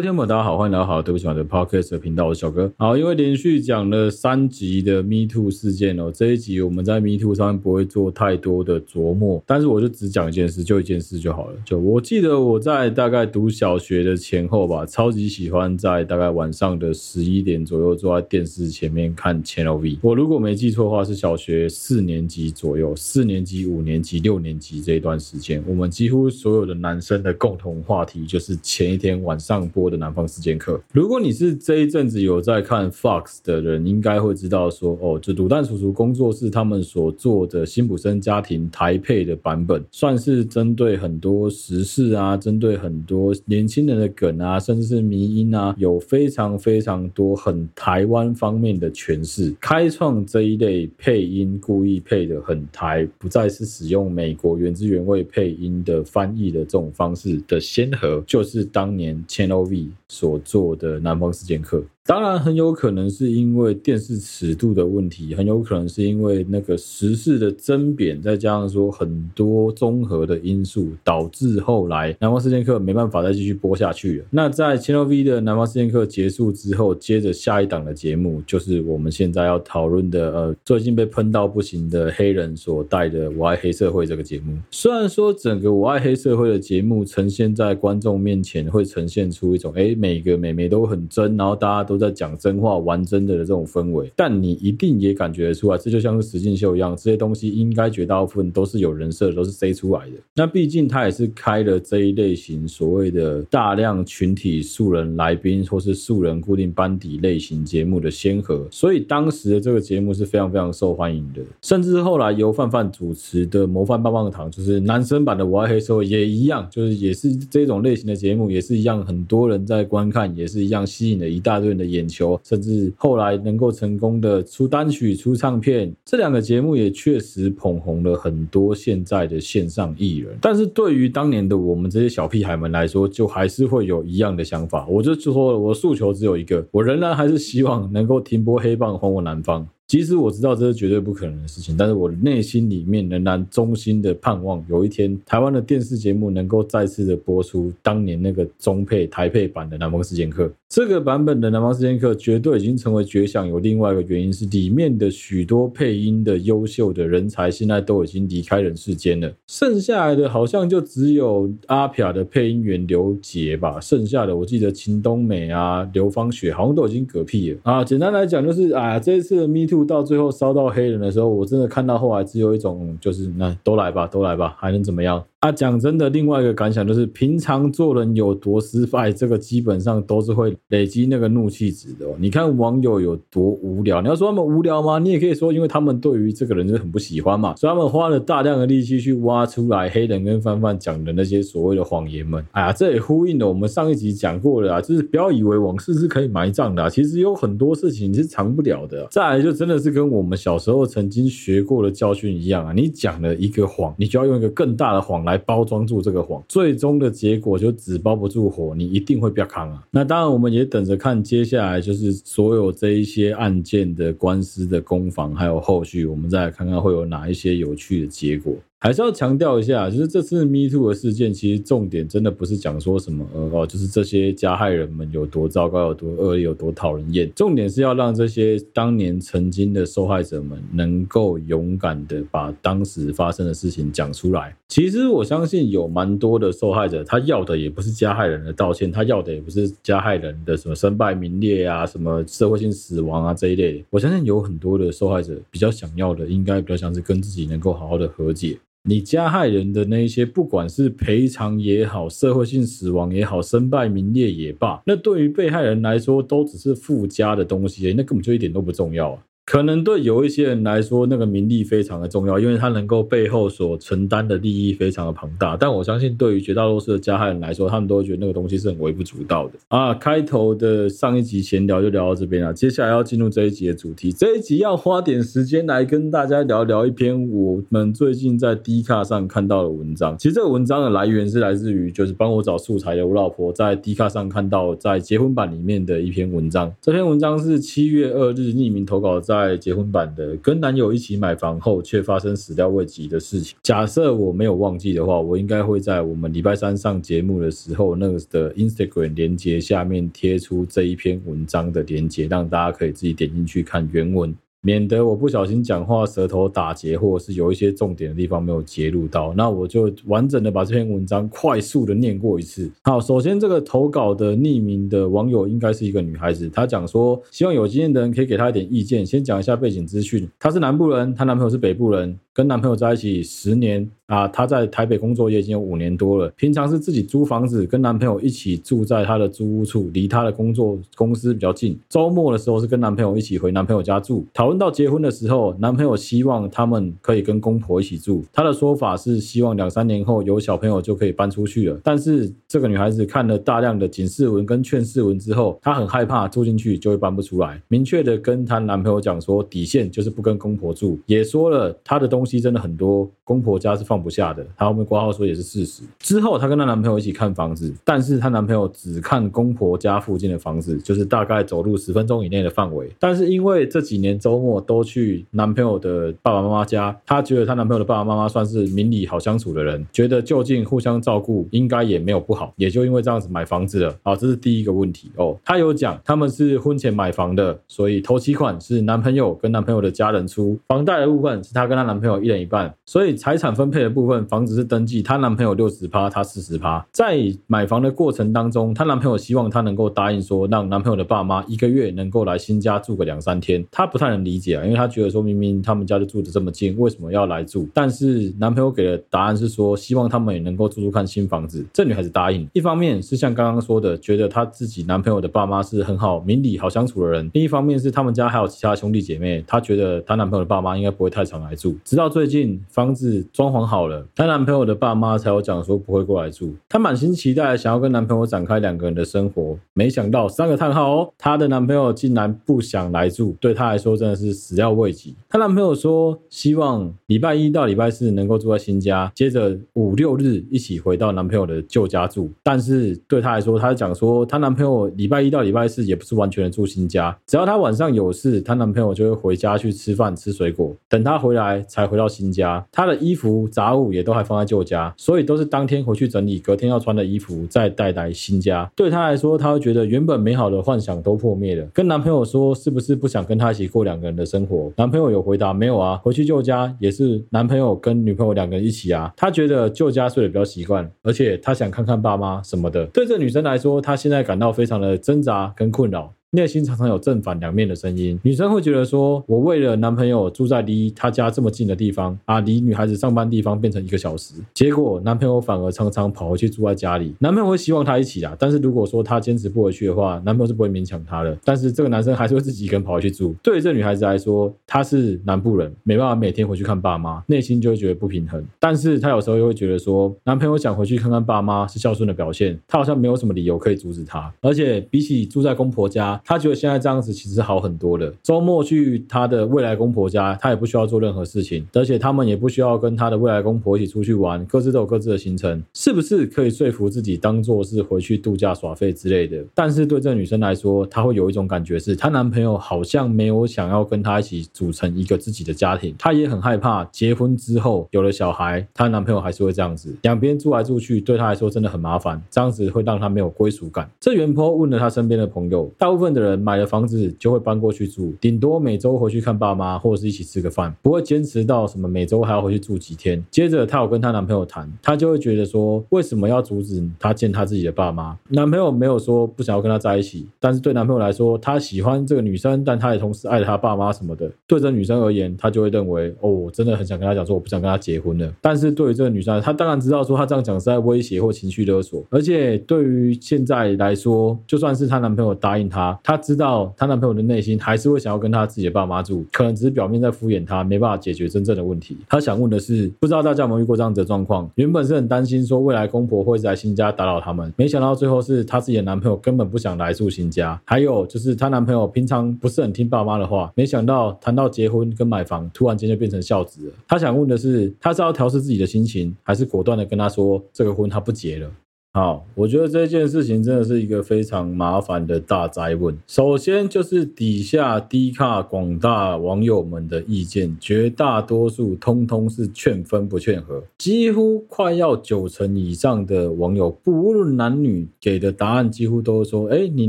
位听众朋友，大家好，欢迎来到好对不起我的 Podcast 频道，我是小哥。好，因为连续讲了三集的 Me Too 事件哦，这一集我们在 Me Too 上不会做太多的琢磨，但是我就只讲一件事，就一件事就好了。就我记得我在大概读小学的前后吧，超级喜欢在大概晚上的十一点左右坐在电视前面看 Channel V。我如果没记错的话，是小学四年级左右，四年级、五年级、六年级这一段时间，我们几乎所有的男生的共同话题就是前一天晚上播的南方四间客。如果你是这一阵子有在看 Fox 的人，应该会知道说，哦，就卤蛋叔叔工作室他们所做的辛普森家庭台配的版本，算是针对很多时事啊，针对很多年轻人的梗啊，甚至是迷音啊，有非常非常多很台湾方面的诠释，开创这一类配音故意配的很台，不再是使用美国原汁原味配音的翻译的这种方式的先河，就是当年 Channel V。famille. 所做的南方四贱客。当然，很有可能是因为电视尺度的问题，很有可能是因为那个时事的争贬，再加上说很多综合的因素，导致后来南方四贱客没办法再继续播下去了。那在 Channel V 的南方四贱客结束之后，接着下一档的节目就是我们现在要讨论的，呃，最近被喷到不行的黑人所带的《我爱黑社会》这个节目。虽然说整个《我爱黑社会》的节目呈现在观众面前，会呈现出一种，哎，每个美眉都很真，然后大家都。在讲真话、玩真的的这种氛围，但你一定也感觉得出来，这就像是实境秀一样，这些东西应该绝大部分都是有人设的，都是塞出来的。那毕竟他也是开了这一类型所谓的大量群体素人来宾或是素人固定班底类型节目的先河，所以当时的这个节目是非常非常受欢迎的。甚至后来由范范主持的《模范棒棒堂》，就是男生版的《我爱黑社会》也一样，就是也是这种类型的节目，也是一样，很多人在观看，也是一样吸引了一大堆人的眼球，甚至后来能够成功的出单曲、出唱片，这两个节目也确实捧红了很多现在的线上艺人。但是对于当年的我们这些小屁孩们来说，就还是会有一样的想法。我就说，我诉求只有一个，我仍然还是希望能够停播黑棒，还我南方。其实我知道这是绝对不可能的事情，但是我内心里面仍然衷心的盼望，有一天台湾的电视节目能够再次的播出当年那个中配台配版的《南方四贱客》。这个版本的《南方四贱客》绝对已经成为绝响，有另外一个原因是里面的许多配音的优秀的人才现在都已经离开人世间了，剩下来的好像就只有阿撇的配音员刘杰吧，剩下的我记得秦冬美啊、刘芳雪好像都已经嗝屁了啊。简单来讲就是啊，这一次的 Me Too。到最后烧到黑人的时候，我真的看到后来只有一种，就是那都来吧，都来吧，还能怎么样？啊，讲真的，另外一个感想就是，平常做人有多失败，这个基本上都是会累积那个怒气值的哦。你看网友有多无聊，你要说他们无聊吗？你也可以说，因为他们对于这个人就很不喜欢嘛，所以他们花了大量的力气去挖出来黑人跟范范讲的那些所谓的谎言们。哎呀，这也呼应了我们上一集讲过的啊，就是不要以为往事是可以埋葬的啊，其实有很多事情你是藏不了的。再来就真的是跟我们小时候曾经学过的教训一样啊，你讲了一个谎，你就要用一个更大的谎来。来包装住这个谎，最终的结果就纸包不住火，你一定会被扛啊！那当然，我们也等着看接下来就是所有这一些案件的官司的攻防，还有后续，我们再来看看会有哪一些有趣的结果。还是要强调一下，就是这次 Me Too 的事件，其实重点真的不是讲说什么呃哦，就是这些加害人们有多糟糕、有多恶劣、有多讨人厌。重点是要让这些当年曾经的受害者们能够勇敢的把当时发生的事情讲出来。其实我相信有蛮多的受害者，他要的也不是加害人的道歉，他要的也不是加害人的什么身败名裂啊、什么社会性死亡啊这一类。我相信有很多的受害者比较想要的，应该比较像是跟自己能够好好的和解。你加害人的那一些，不管是赔偿也好，社会性死亡也好，身败名裂也罢，那对于被害人来说，都只是附加的东西，那根本就一点都不重要啊。可能对有一些人来说，那个名利非常的重要，因为他能够背后所承担的利益非常的庞大。但我相信，对于绝大多数的加害人来说，他们都会觉得那个东西是很微不足道的啊。开头的上一集闲聊就聊到这边了，接下来要进入这一集的主题。这一集要花点时间来跟大家聊聊一篇我们最近在 D 卡上看到的文章。其实这个文章的来源是来自于就是帮我找素材的我老婆在 D 卡上看到在结婚版里面的一篇文章。这篇文章是七月二日匿名投稿在。在结婚版的跟男友一起买房后却发生始料未及的事情。假设我没有忘记的话，我应该会在我们礼拜三上节目的时候，那个的 Instagram 连接下面贴出这一篇文章的连接，让大家可以自己点进去看原文。免得我不小心讲话舌头打结，或者是有一些重点的地方没有截录到，那我就完整的把这篇文章快速的念过一次。好，首先这个投稿的匿名的网友应该是一个女孩子，她讲说希望有经验的人可以给她一点意见。先讲一下背景资讯，她是南部人，她男朋友是北部人。跟男朋友在一起十年啊，她在台北工作也已经有五年多了。平常是自己租房子，跟男朋友一起住在她的租屋处，离她的工作公司比较近。周末的时候是跟男朋友一起回男朋友家住。讨论到结婚的时候，男朋友希望他们可以跟公婆一起住。他的说法是希望两三年后有小朋友就可以搬出去了。但是这个女孩子看了大量的警示文跟劝世文之后，她很害怕住进去就会搬不出来，明确的跟她男朋友讲说底线就是不跟公婆住，也说了她的东西。真的很多，公婆家是放不下的。她后面挂号说也是事实。之后她跟她男朋友一起看房子，但是她男朋友只看公婆家附近的房子，就是大概走路十分钟以内的范围。但是因为这几年周末都去男朋友的爸爸妈妈家，她觉得她男朋友的爸爸妈妈算是明理好相处的人，觉得就近互相照顾应该也没有不好，也就因为这样子买房子了。好，这是第一个问题哦。她有讲他们是婚前买房的，所以头期款是男朋友跟男朋友的家人出，房贷的部分是她跟她男朋友。一人一半，所以财产分配的部分，房子是登记她男朋友六十趴，她四十趴。在买房的过程当中，她男朋友希望她能够答应说，让男朋友的爸妈一个月能够来新家住个两三天。她不太能理理解啊，因为她觉得说，明明他们家就住的这么近，为什么要来住？但是男朋友给的答案是说，希望他们也能够住住看新房子。这女孩子答应，一方面是像刚刚说的，觉得她自己男朋友的爸妈是很好、明理、好相处的人；另一方面是他们家还有其他兄弟姐妹，她觉得她男朋友的爸妈应该不会太常来住，直到。最近房子装潢好了，她男朋友的爸妈才有讲说不会过来住。她满心期待想要跟男朋友展开两个人的生活，没想到三个叹号哦，她的男朋友竟然不想来住，对她来说真的是是始料未及。她男朋友说希望礼拜一到礼拜四能够住在新家，接着五六日一起回到男朋友的旧家住。但是对她来说，她讲说她男朋友礼拜一到礼拜四也不是完全的住新家，只要她晚上有事，她男朋友就会回家去吃饭吃水果，等她回来才回。到新家，她的衣服杂物也都还放在旧家，所以都是当天回去整理，隔天要穿的衣服再带来新家。对她来说，她会觉得原本美好的幻想都破灭了。跟男朋友说，是不是不想跟他一起过两个的生活？男朋友有回答，没有啊，回去旧家也是男朋友跟女朋友两个人一起啊。他觉得旧家睡得比较习惯，而且他想看看爸妈什么的。对这女生来说，她现在感到非常的挣扎跟困扰。内心常常有正反两面的声音，女生会觉得说，我为了男朋友住在离他家这么近的地方啊，离女孩子上班地方变成一个小时，结果男朋友反而常常跑回去住在家里。男朋友会希望她一起啊，但是如果说她坚持不回去的话，男朋友是不会勉强她的。但是这个男生还是会自己一个人跑回去住。对于这女孩子来说，她是南部人，没办法每天回去看爸妈，内心就会觉得不平衡。但是她有时候又会觉得说，男朋友想回去看看爸妈是孝顺的表现，她好像没有什么理由可以阻止他。而且比起住在公婆家，他觉得现在这样子其实好很多了。周末去他的未来公婆家，他也不需要做任何事情，而且他们也不需要跟他的未来公婆一起出去玩，各自都有各自的行程，是不是可以说服自己当做是回去度假耍废之类的？但是对这个女生来说，她会有一种感觉是，她男朋友好像没有想要跟她一起组成一个自己的家庭，她也很害怕结婚之后有了小孩，她男朋友还是会这样子，两边住来住去，对她来说真的很麻烦，这样子会让她没有归属感。这原坡问了她身边的朋友，大部分的人买。了房子就会搬过去住，顶多每周回去看爸妈，或者是一起吃个饭，不会坚持到什么每周还要回去住几天。接着她有跟她男朋友谈，她就会觉得说，为什么要阻止她见她自己的爸妈？男朋友没有说不想要跟她在一起，但是对男朋友来说，他喜欢这个女生，但他也同时爱她爸妈什么的。对这女生而言，他就会认为，哦，我真的很想跟她讲说，我不想跟她结婚了。但是对于这个女生，她当然知道说，她这样讲是在威胁或情绪勒索。而且对于现在来说，就算是她男朋友答应她，她知道。她男朋友的内心还是会想要跟她自己的爸妈住，可能只是表面在敷衍她，没办法解决真正的问题。她想问的是，不知道大家有没有遇过这样子的状况？原本是很担心说未来公婆会在新家打扰他们，没想到最后是她自己的男朋友根本不想来住新家。还有就是她男朋友平常不是很听爸妈的话，没想到谈到结婚跟买房，突然间就变成孝子了。她想问的是，她是要调试自己的心情，还是果断的跟他说这个婚她不结了？好，我觉得这件事情真的是一个非常麻烦的大哉问。首先就是底下低卡广大网友们的意见，绝大多数通通是劝分不劝和，几乎快要九成以上的网友，不论男女，给的答案几乎都是说：哎，你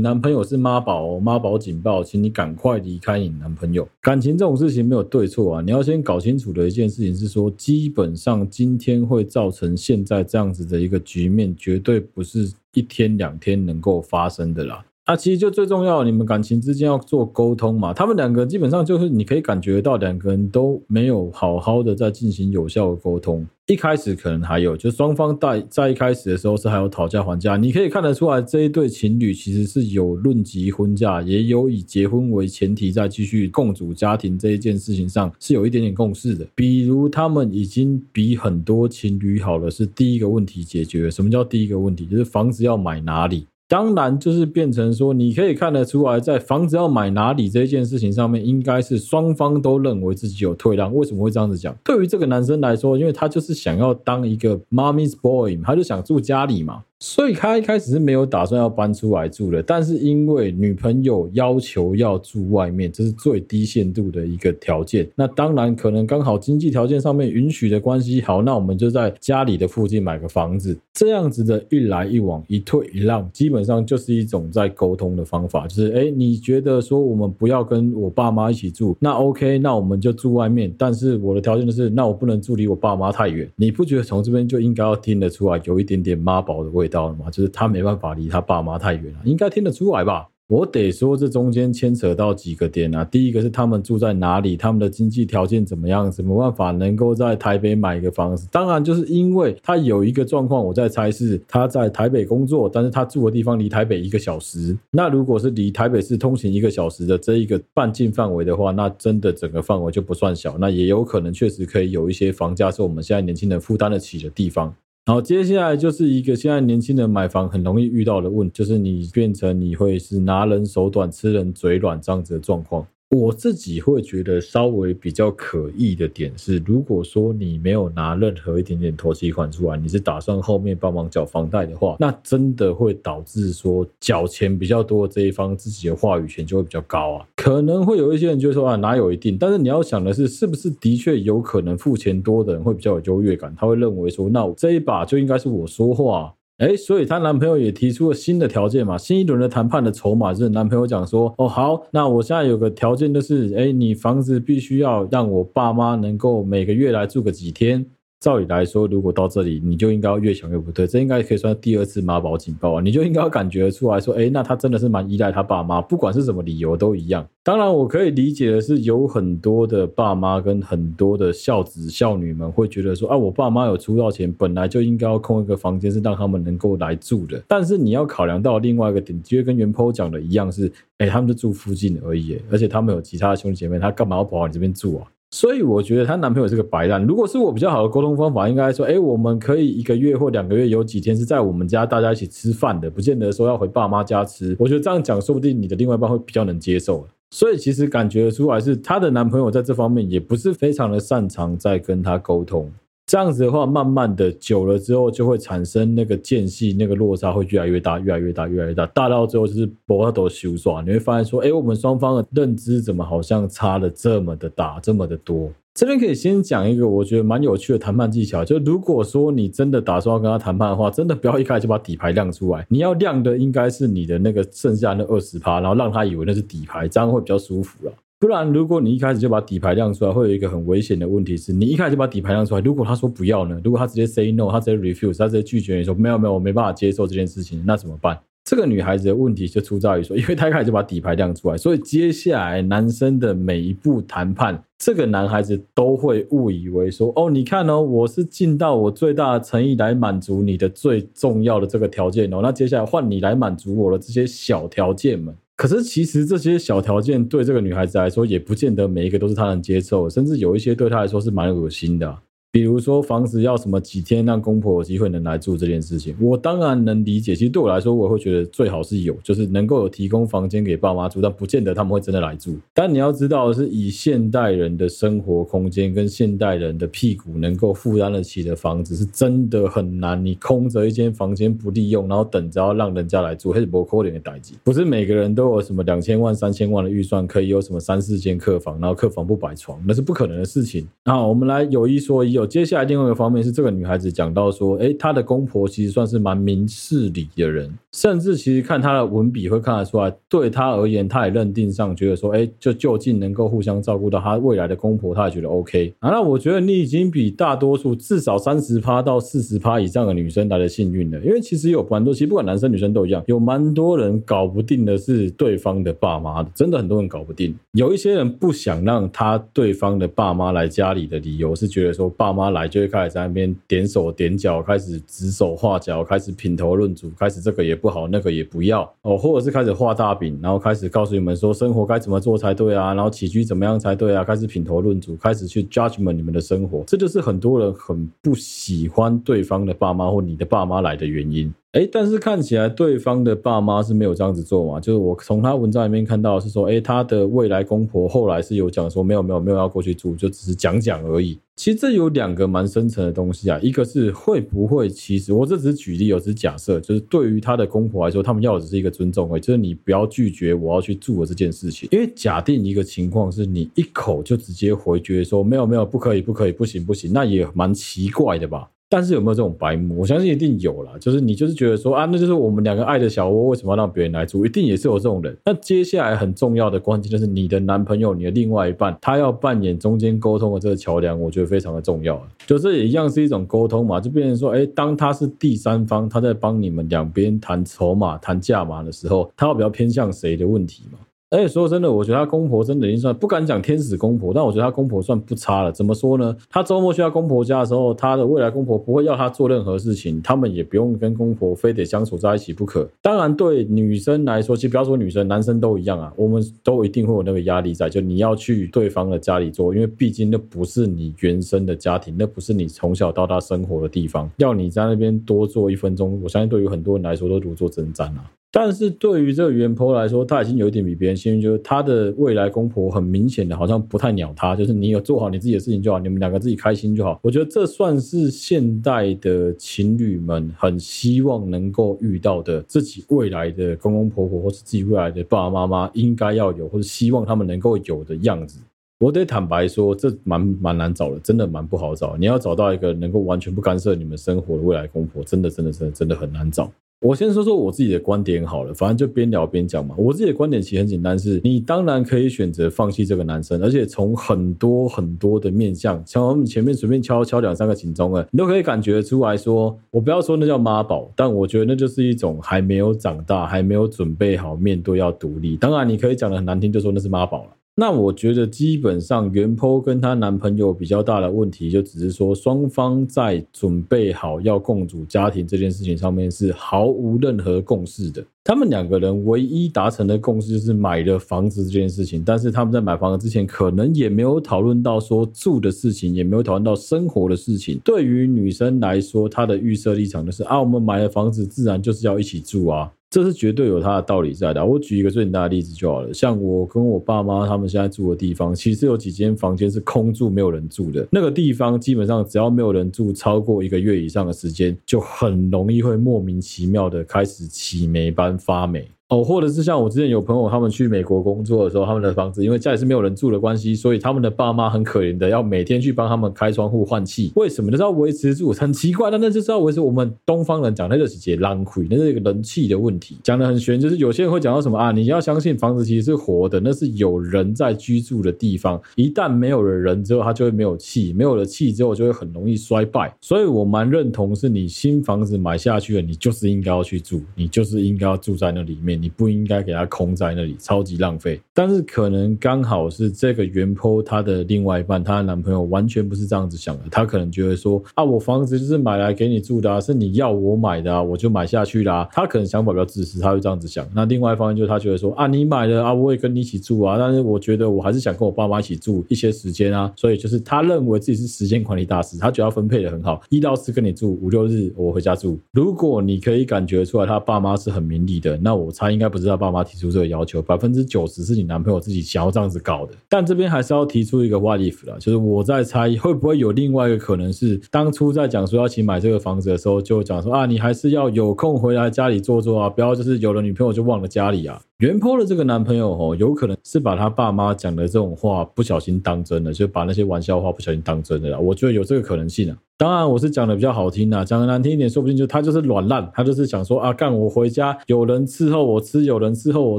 男朋友是妈宝哦，妈宝警报，请你赶快离开你男朋友。感情这种事情没有对错啊，你要先搞清楚的一件事情是说，基本上今天会造成现在这样子的一个局面，绝对。这不是一天两天能够发生的啦。啊，其实就最重要，你们感情之间要做沟通嘛。他们两个基本上就是你可以感觉到两个人都没有好好的在进行有效的沟通。一开始可能还有，就双方在在一开始的时候是还有讨价还价。你可以看得出来，这一对情侣其实是有论及婚嫁，也有以结婚为前提再继续共组家庭这一件事情上是有一点点共识的。比如他们已经比很多情侣好了，是第一个问题解决。什么叫第一个问题？就是房子要买哪里？当然，就是变成说，你可以看得出来，在房子要买哪里这件事情上面，应该是双方都认为自己有退让。为什么会这样子讲？对于这个男生来说，因为他就是想要当一个 mommy's boy，他就想住家里嘛。所以他一开始是没有打算要搬出来住的，但是因为女朋友要求要住外面，这是最低限度的一个条件。那当然可能刚好经济条件上面允许的关系，好，那我们就在家里的附近买个房子。这样子的一来一往，一退一让，基本上就是一种在沟通的方法。就是哎，你觉得说我们不要跟我爸妈一起住，那 OK，那我们就住外面。但是我的条件就是，那我不能住离我爸妈太远。你不觉得从这边就应该要听得出来有一点点妈宝的味道？到了吗？就是他没办法离他爸妈太远了，应该听得出来吧？我得说，这中间牵扯到几个点啊。第一个是他们住在哪里，他们的经济条件怎么样，怎么办法能够在台北买一个房子？当然，就是因为他有一个状况，我在猜是他在台北工作，但是他住的地方离台北一个小时。那如果是离台北市通勤一个小时的这一个半径范围的话，那真的整个范围就不算小。那也有可能确实可以有一些房价是我们现在年轻人负担得起的地方。好，接下来就是一个现在年轻人买房很容易遇到的问，就是你变成你会是拿人手短，吃人嘴软这样子的状况。我自己会觉得稍微比较可疑的点是，如果说你没有拿任何一点点投期款出来，你是打算后面帮忙缴房贷的话，那真的会导致说缴钱比较多的这一方自己的话语权就会比较高啊。可能会有一些人就说啊，哪有一定？但是你要想的是，是不是的确有可能付钱多的人会比较有优越感？他会认为说，那这一把就应该是我说话。哎，所以她男朋友也提出了新的条件嘛，新一轮的谈判的筹码是男朋友讲说，哦好，那我现在有个条件就是，哎，你房子必须要让我爸妈能够每个月来住个几天。照理来说，如果到这里，你就应该要越想越不对，这应该可以算第二次妈宝警报啊！你就应该要感觉出来说，哎，那他真的是蛮依赖他爸妈，不管是什么理由都一样。当然，我可以理解的是，有很多的爸妈跟很多的孝子孝女们会觉得说，啊，我爸妈有出道钱，本来就应该要空一个房间，是让他们能够来住的。但是你要考量到另外一个点，其实跟原 PO 讲的一样，是，哎，他们就住附近而已，而且他们有其他的兄弟姐妹，他干嘛要跑到你这边住啊？所以我觉得她男朋友是个白烂。如果是我比较好的沟通方法，应该说，哎，我们可以一个月或两个月有几天是在我们家大家一起吃饭的，不见得说要回爸妈家吃。我觉得这样讲，说不定你的另外一半会比较能接受。所以其实感觉出来是她的男朋友在这方面也不是非常的擅长在跟她沟通。这样子的话，慢慢的久了之后，就会产生那个间隙，那个落差会越来越大，越来越大，越来越大，大到最后就是波都修刷。你会发现说，哎，我们双方的认知怎么好像差了这么的大，这么的多。这边可以先讲一个我觉得蛮有趣的谈判技巧，就如果说你真的打算要跟他谈判的话，真的不要一开始就把底牌亮出来，你要亮的应该是你的那个剩下那二十趴，然后让他以为那是底牌，这样会比较舒服了。不然，如果你一开始就把底牌亮出来，会有一个很危险的问题是，你一开始就把底牌亮出来，如果他说不要呢？如果他直接 say no，他直接 refuse，他直接拒绝你说没有没有，我没办法接受这件事情，那怎么办？这个女孩子的问题就出在于说，因为她一开始就把底牌亮出来，所以接下来男生的每一步谈判，这个男孩子都会误以为说，哦，你看哦，我是尽到我最大的诚意来满足你的最重要的这个条件哦，那接下来换你来满足我的这些小条件们。可是，其实这些小条件对这个女孩子来说，也不见得每一个都是她能接受，甚至有一些对她来说是蛮恶心的。比如说房子要什么几天让公婆有机会能来住这件事情，我当然能理解。其实对我来说，我会觉得最好是有，就是能够有提供房间给爸妈住，但不见得他们会真的来住。但你要知道，是以现代人的生活空间跟现代人的屁股能够负担得起的房子，是真的很难。你空着一间房间不利用，然后等着要让人家来住，还是不可能的代志。不是每个人都有什么两千万、三千万的预算，可以有什么三四间客房，然后客房不摆床，那是不可能的事情。好，我们来有一说一。接下来另外一个方面是，这个女孩子讲到说，诶，她的公婆其实算是蛮明事理的人，甚至其实看她的文笔会看得出来，对她而言，她也认定上觉得说，诶，就就近能够互相照顾到她未来的公婆，她也觉得 OK 啊。那我觉得你已经比大多数至少三十趴到四十趴以上的女生来的幸运了，因为其实有蛮多，其实不管男生女生都一样，有蛮多人搞不定的是对方的爸妈的，真的很多人搞不定。有一些人不想让他对方的爸妈来家里的理由是觉得说爸。妈来就会开始在那边点手点脚，开始指手画脚，开始品头论足，开始这个也不好，那个也不要哦，或者是开始画大饼，然后开始告诉你们说生活该怎么做才对啊，然后起居怎么样才对啊，开始品头论足，开始去 judgment 你们的生活，这就是很多人很不喜欢对方的爸妈或你的爸妈来的原因。哎，但是看起来对方的爸妈是没有这样子做嘛？就是我从他文章里面看到是说，哎，他的未来公婆后来是有讲说，没有没有没有要过去住，就只是讲讲而已。其实这有两个蛮深层的东西啊，一个是会不会其实我这只是举例，我只是假设，就是对于他的公婆来说，他们要的只是一个尊重，哎，就是你不要拒绝我要去住的这件事情。因为假定一个情况是你一口就直接回绝说没有没有不可以不可以不行不行，那也蛮奇怪的吧？但是有没有这种白目？我相信一定有啦。就是你就是觉得说啊，那就是我们两个爱的小窝，为什么要让别人来住？一定也是有这种人。那接下来很重要的关键就是你的男朋友，你的另外一半，他要扮演中间沟通的这个桥梁，我觉得非常的重要。就这也一样是一种沟通嘛，就变成说，哎，当他是第三方，他在帮你们两边谈筹码、谈价码的时候，他要比较偏向谁的问题嘛？而且说真的，我觉得他公婆真的已经算不敢讲天使公婆，但我觉得他公婆算不差了。怎么说呢？他周末去他公婆家的时候，他的未来公婆不会要他做任何事情，他们也不用跟公婆非得相处在一起不可。当然，对女生来说，其实不要说女生，男生都一样啊，我们都一定会有那个压力在，就你要去对方的家里做，因为毕竟那不是你原生的家庭，那不是你从小到大生活的地方，要你在那边多做一分钟，我相信对于很多人来说都如坐针毡啊。但是对于这个原 po 来说，他已经有一点比别人幸运，就是他的未来公婆很明显的好像不太鸟他，就是你有做好你自己的事情就好，你们两个自己开心就好。我觉得这算是现代的情侣们很希望能够遇到的自己未来的公公婆婆或是自己未来的爸爸妈妈应该要有，或者希望他们能够有的样子。我得坦白说，这蛮蛮难找的，真的蛮不好找。你要找到一个能够完全不干涉你们生活的未来公婆，真的真的真的真的很难找。我先说说我自己的观点好了，反正就边聊边讲嘛。我自己的观点其实很简单是，你当然可以选择放弃这个男生，而且从很多很多的面相，像我们前面随便敲敲两三个警钟啊，你都可以感觉出来说，我不要说那叫妈宝，但我觉得那就是一种还没有长大，还没有准备好面对要独立。当然，你可以讲的很难听，就说那是妈宝了。那我觉得基本上原 po 跟她男朋友比较大的问题，就只是说双方在准备好要共组家庭这件事情上面是毫无任何共识的。他们两个人唯一达成的共识就是买了房子这件事情，但是他们在买房子之前可能也没有讨论到说住的事情，也没有讨论到生活的事情。对于女生来说，她的预设立场就是啊，我们买了房子，自然就是要一起住啊。这是绝对有它的道理在的。我举一个最简单的例子就好了，像我跟我爸妈他们现在住的地方，其实有几间房间是空住没有人住的。那个地方基本上只要没有人住超过一个月以上的时间，就很容易会莫名其妙的开始起霉斑发霉。哦，或者是像我之前有朋友，他们去美国工作的时候，他们的房子因为家里是没有人住的关系，所以他们的爸妈很可怜的要每天去帮他们开窗户换气。为什么？就是要维持住，很奇怪，但那就是要维持我们东方人讲，那就是节浪亏，那是一个人气的问题，讲得很玄。就是有些人会讲到什么啊，你要相信房子其实是活的，那是有人在居住的地方，一旦没有了人之后，它就会没有气，没有了气之后就会很容易衰败。所以我蛮认同，是你新房子买下去了，你就是应该要去住，你就是应该要住在那里面。你不应该给他空在那里，超级浪费。但是可能刚好是这个原坡她的另外一半，她的男朋友完全不是这样子想的，他可能觉得说啊，我房子就是买来给你住的啊，是你要我买的啊，我就买下去啦。他可能想法比较自私，他会这样子想。那另外一方面就是他觉得说啊，你买了啊，我也跟你一起住啊，但是我觉得我还是想跟我爸妈一起住一些时间啊，所以就是他认为自己是时间管理大师，他觉得分配的很好，一到四跟你住，五六日我回家住。如果你可以感觉出来他爸妈是很明理的，那我他应该不是他爸妈提出这个要求，百分之九十是你男朋友自己想要这样子搞的。但这边还是要提出一个 what if 啦，就是我在猜会不会有另外一个可能是，当初在讲说要一起买这个房子的时候，就讲说啊，你还是要有空回来家里坐坐啊，不要就是有了女朋友就忘了家里啊。原 po 的这个男朋友哦，有可能是把他爸妈讲的这种话不小心当真了，就把那些玩笑话不小心当真的。我觉得有这个可能性啊。当然，我是讲的比较好听的，讲的难听一点，说不定就他就是软烂，他就是想说啊，干我回家有人伺候我吃，有人伺候我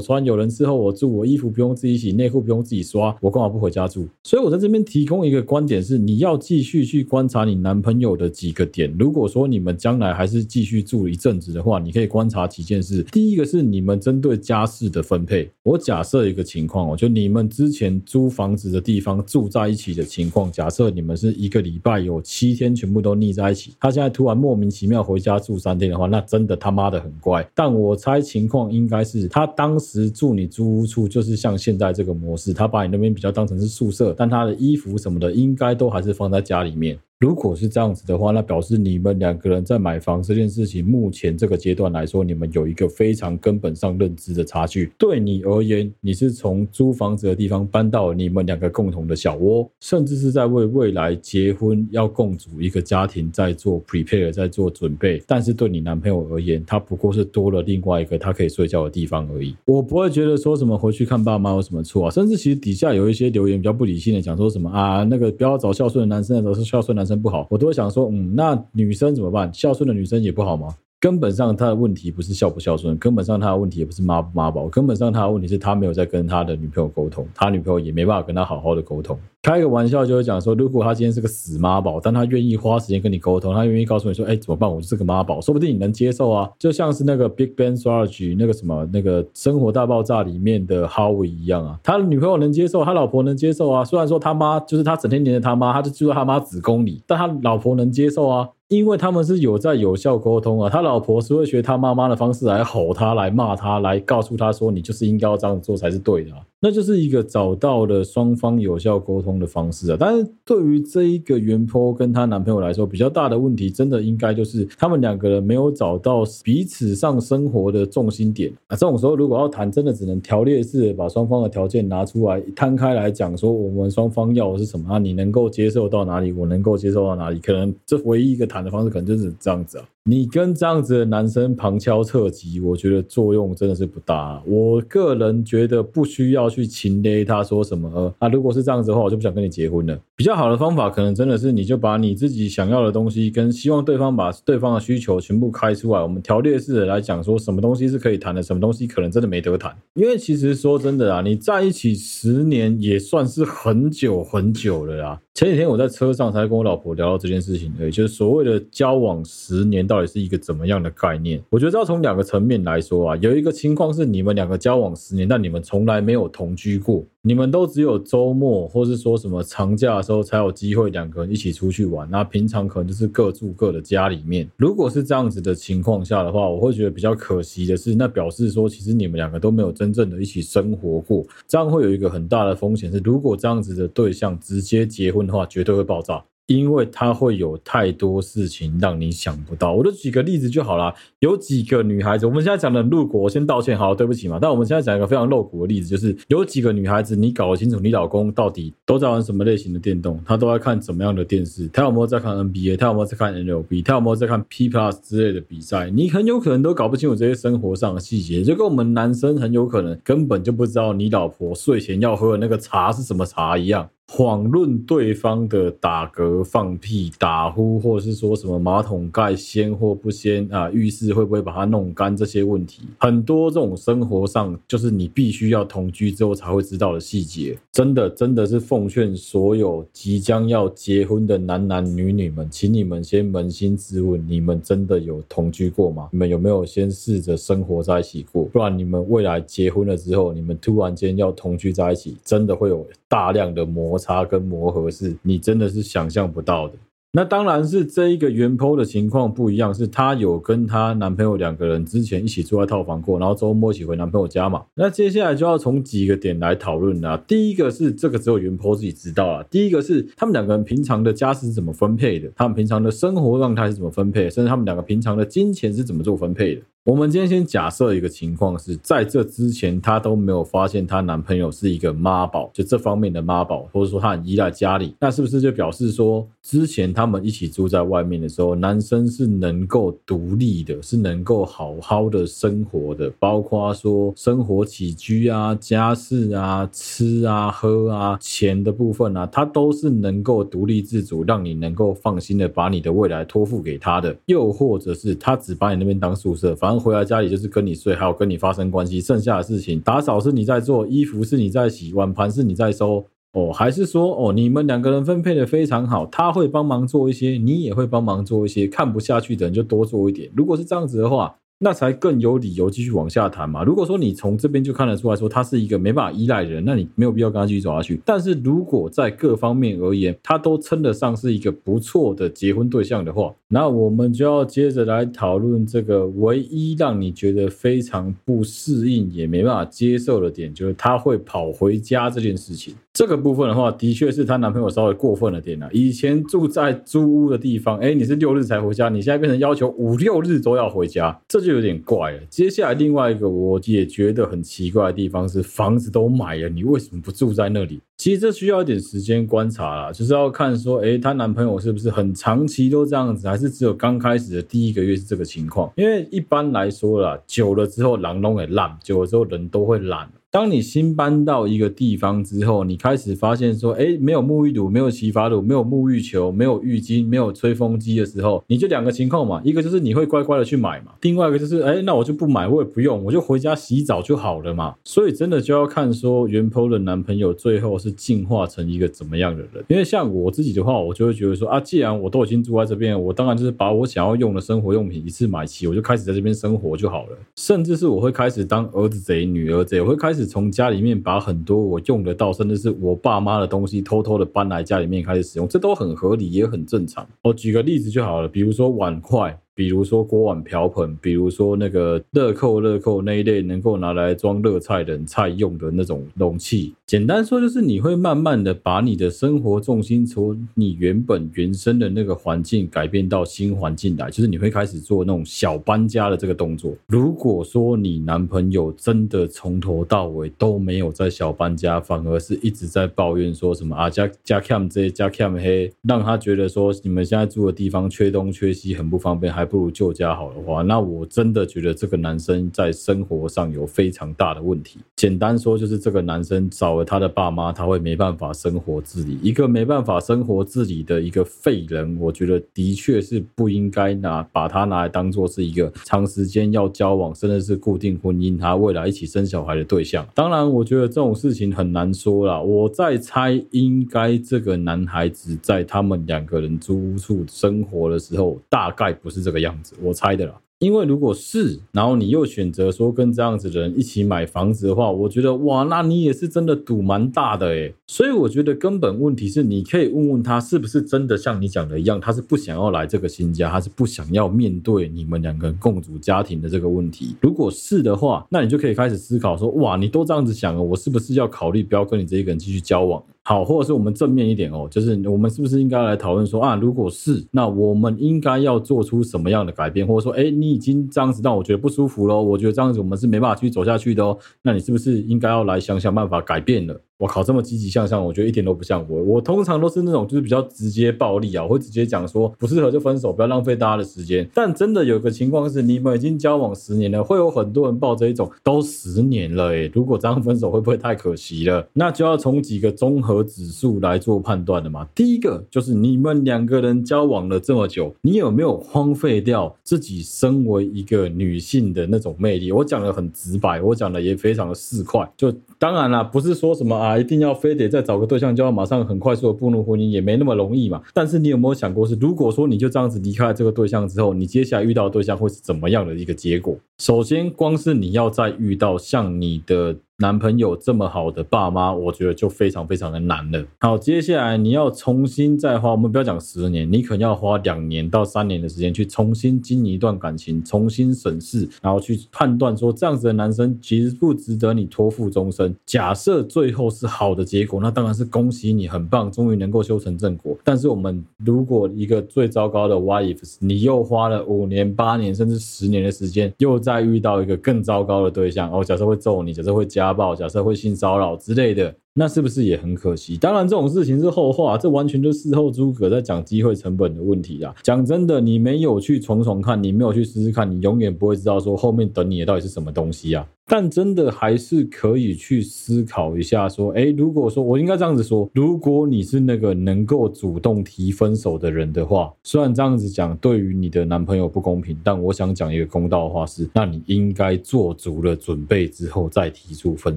穿，有人伺候我住，我衣服不用自己洗，内裤不用自己刷，我干嘛不回家住？所以我在这边提供一个观点是，你要继续去观察你男朋友的几个点。如果说你们将来还是继续住一阵子的话，你可以观察几件事。第一个是你们针对家事的分配。我假设一个情况哦，就你们之前租房子的地方住在一起的情况，假设你们是一个礼拜有七天全部部都腻在一起，他现在突然莫名其妙回家住三天的话，那真的他妈的很怪。但我猜情况应该是他当时住你租屋处，就是像现在这个模式，他把你那边比较当成是宿舍，但他的衣服什么的应该都还是放在家里面。如果是这样子的话，那表示你们两个人在买房这件事情，目前这个阶段来说，你们有一个非常根本上认知的差距。对你而言，你是从租房子的地方搬到你们两个共同的小窝，甚至是在为未来结婚要共组一个家庭在做 prepare，在做准备。但是对你男朋友而言，他不过是多了另外一个他可以睡觉的地方而已。我不会觉得说什么回去看爸妈有什么错啊，甚至其实底下有一些留言比较不理性的讲说什么啊，那个不要找孝顺的男生，找是孝顺男生。不好，我都会想说，嗯，那女生怎么办？孝顺的女生也不好吗？根本上他的问题不是孝不孝顺，根本上他的问题也不是妈不妈宝，根本上他的问题是他没有在跟他的女朋友沟通，他女朋友也没办法跟他好好的沟通。开个玩笑就会讲说，如果他今天是个死妈宝，但他愿意花时间跟你沟通，他愿意告诉你说，哎，怎么办？我就是个妈宝，说不定你能接受啊。就像是那个 Big Bang Theory 那个什么那个生活大爆炸里面的 Howie 一样啊，他的女朋友能接受，他老婆能接受啊。虽然说他妈就是他整天黏着他妈，他就住在他妈子宫里，但他老婆能接受啊。因为他们是有在有效沟通啊，他老婆是会学他妈妈的方式来吼他，来骂他，来告诉他说，你就是应该要这样做才是对的。那就是一个找到了双方有效沟通的方式啊，但是对于这一个原坡跟她男朋友来说，比较大的问题，真的应该就是他们两个人没有找到彼此上生活的重心点啊。这种时候，如果要谈，真的只能条列式的把双方的条件拿出来摊开来讲，说我们双方要的是什么啊？你能够接受到哪里？我能够接受到哪里？可能这唯一一个谈的方式，可能就是这样子啊。你跟这样子的男生旁敲侧击，我觉得作用真的是不大。我个人觉得不需要去擒勒他说什么啊，如果是这样子的话，我就不想跟你结婚了。比较好的方法，可能真的是你就把你自己想要的东西，跟希望对方把对方的需求全部开出来，我们条列式的来讲，说什么东西是可以谈的，什么东西可能真的没得谈。因为其实说真的啊，你在一起十年也算是很久很久了啦。前几天我在车上才跟我老婆聊到这件事情，对，就是所谓的交往十年。到底是一个怎么样的概念？我觉得要从两个层面来说啊，有一个情况是你们两个交往十年，但你们从来没有同居过，你们都只有周末或是说什么长假的时候才有机会两个人一起出去玩，那平常可能就是各住各的家里面。如果是这样子的情况下的话，我会觉得比较可惜的是，那表示说其实你们两个都没有真正的一起生活过，这样会有一个很大的风险是，如果这样子的对象直接结婚的话，绝对会爆炸。因为他会有太多事情让你想不到，我就举个例子就好了。有几个女孩子，我们现在讲的露骨，我先道歉，好，对不起嘛。但我们现在讲一个非常露骨的例子，就是有几个女孩子，你搞得清楚你老公到底都在玩什么类型的电动，他都在看怎么样的电视，他有没有在看 NBA，他有没有在看 n l b 他有没有在看 P Plus 之类的比赛，你很有可能都搞不清楚这些生活上的细节，就跟我们男生很有可能根本就不知道你老婆睡前要喝的那个茶是什么茶一样。谎论对方的打嗝、放屁、打呼，或是说什么马桶盖掀或不掀啊，浴室会不会把它弄干这些问题，很多这种生活上就是你必须要同居之后才会知道的细节。真的，真的是奉劝所有即将要结婚的男男女女们，请你们先扪心自问：你们真的有同居过吗？你们有没有先试着生活在一起过？不然你们未来结婚了之后，你们突然间要同居在一起，真的会有大量的磨摩擦跟磨合，是你真的是想象不到的。那当然是这一个原 PO 的情况不一样，是她有跟她男朋友两个人之前一起住在套房过，然后周末一起回男朋友家嘛。那接下来就要从几个点来讨论啦。第一个是这个只有原 PO 自己知道啊。第一个是他们两个人平常的家是怎么分配的，他们平常的生活状态是怎么分配，甚至他们两个平常的金钱是怎么做分配的。我们今天先假设一个情况是在这之前，她都没有发现她男朋友是一个妈宝，就这方面的妈宝，或者说她很依赖家里，那是不是就表示说，之前他们一起住在外面的时候，男生是能够独立的，是能够好好的生活的，包括说生活起居啊、家事啊、吃啊、喝啊、钱的部分啊，他都是能够独立自主，让你能够放心的把你的未来托付给他的，又或者是他只把你那边当宿舍，反回来家里就是跟你睡，还有跟你发生关系，剩下的事情打扫是你在做，衣服是你在洗，碗盘是你在收哦，还是说哦，你们两个人分配的非常好，他会帮忙做一些，你也会帮忙做一些，看不下去的人就多做一点。如果是这样子的话。那才更有理由继续往下谈嘛。如果说你从这边就看得出来说他是一个没办法依赖人，那你没有必要跟他继续走下去。但是如果在各方面而言，他都称得上是一个不错的结婚对象的话，那我们就要接着来讨论这个唯一让你觉得非常不适应也没办法接受的点，就是他会跑回家这件事情。这个部分的话，的确是她男朋友稍微过分了点了。以前住在租屋的地方，哎，你是六日才回家，你现在变成要求五六日都要回家，这就有点怪了。接下来另外一个我也觉得很奇怪的地方是，房子都买了，你为什么不住在那里？其实这需要一点时间观察啦，就是要看说，哎，她男朋友是不是很长期都这样子，还是只有刚开始的第一个月是这个情况？因为一般来说啦，久了之后狼都会烂，久了之后人都会懒。当你新搬到一个地方之后，你开始发现说，哎，没有沐浴乳，没有洗发乳，没有沐浴球，没有浴巾，没有吹风机的时候，你就两个情况嘛，一个就是你会乖乖的去买嘛，另外一个就是，哎，那我就不买，我也不用，我就回家洗澡就好了嘛。所以真的就要看说，原 PO 的男朋友最后是进化成一个怎么样的人。因为像我自己的话，我就会觉得说，啊，既然我都已经住在这边，我当然就是把我想要用的生活用品一次买齐，我就开始在这边生活就好了。甚至是我会开始当儿子贼、女儿贼，我会开始从家里面。把很多我用得到，甚至是我爸妈的东西，偷偷的搬来家里面开始使用，这都很合理，也很正常。我举个例子就好了，比如说碗筷。比如说锅碗瓢盆，比如说那个乐扣乐扣那一类能够拿来装热菜冷菜用的那种容器。简单说就是你会慢慢的把你的生活重心从你原本原生的那个环境改变到新环境来，就是你会开始做那种小搬家的这个动作。如果说你男朋友真的从头到尾都没有在小搬家，反而是一直在抱怨说什么啊加加 cam 这加 cam 黑，让他觉得说你们现在住的地方缺东缺西很不方便，还。不如旧家好的话，那我真的觉得这个男生在生活上有非常大的问题。简单说，就是这个男生找了他的爸妈，他会没办法生活自理。一个没办法生活自理的一个废人，我觉得的确是不应该拿把他拿来当做是一个长时间要交往，甚至是固定婚姻，他未来一起生小孩的对象。当然，我觉得这种事情很难说啦。我在猜，应该这个男孩子在他们两个人租屋处生活的时候，大概不是这个。的样子，我猜的啦。因为如果是，然后你又选择说跟这样子的人一起买房子的话，我觉得哇，那你也是真的赌蛮大的诶。所以我觉得根本问题是，你可以问问他是不是真的像你讲的一样，他是不想要来这个新家，他是不想要面对你们两个人共组家庭的这个问题。如果是的话，那你就可以开始思考说，哇，你都这样子想了，我是不是要考虑不要跟你这一个人继续交往？好，或者是我们正面一点哦，就是我们是不是应该来讨论说啊，如果是，那我们应该要做出什么样的改变，或者说，哎，你已经这样子让我觉得不舒服了，我觉得这样子我们是没办法继续走下去的哦，那你是不是应该要来想想办法改变了？我靠，这么积极向上，我觉得一点都不像我。我通常都是那种就是比较直接暴力啊，我会直接讲说不适合就分手，不要浪费大家的时间。但真的有个情况是，你们已经交往十年了，会有很多人抱着一种都十年了，诶，如果这样分手会不会太可惜了？那就要从几个综合指数来做判断了嘛。第一个就是你们两个人交往了这么久，你有没有荒废掉自己身为一个女性的那种魅力？我讲的很直白，我讲的也非常的市侩，就。当然啦，不是说什么啊，一定要非得再找个对象就要马上很快速的步入婚姻，也没那么容易嘛。但是你有没有想过是，如果说你就这样子离开这个对象之后，你接下来遇到的对象会是怎么样的一个结果？首先，光是你要在遇到像你的。男朋友这么好的爸妈，我觉得就非常非常的难了。好，接下来你要重新再花，我们不要讲十年，你可能要花两年到三年的时间去重新经营一段感情，重新审视，然后去判断说这样子的男生其实不值得你托付终身。假设最后是好的结果，那当然是恭喜你，很棒，终于能够修成正果。但是我们如果一个最糟糕的 what if，你又花了五年、八年甚至十年的时间，又再遇到一个更糟糕的对象，哦，假设会揍你，假设会加。家暴，假设会性骚扰之类的。那是不是也很可惜？当然，这种事情是后话，这完全就事后诸葛在讲机会成本的问题啦。讲真的，你没有去闯闯看，你没有去试试看，你永远不会知道说后面等你的到底是什么东西啊。但真的还是可以去思考一下，说，哎，如果说我应该这样子说，如果你是那个能够主动提分手的人的话，虽然这样子讲对于你的男朋友不公平，但我想讲一个公道的话是，那你应该做足了准备之后再提出分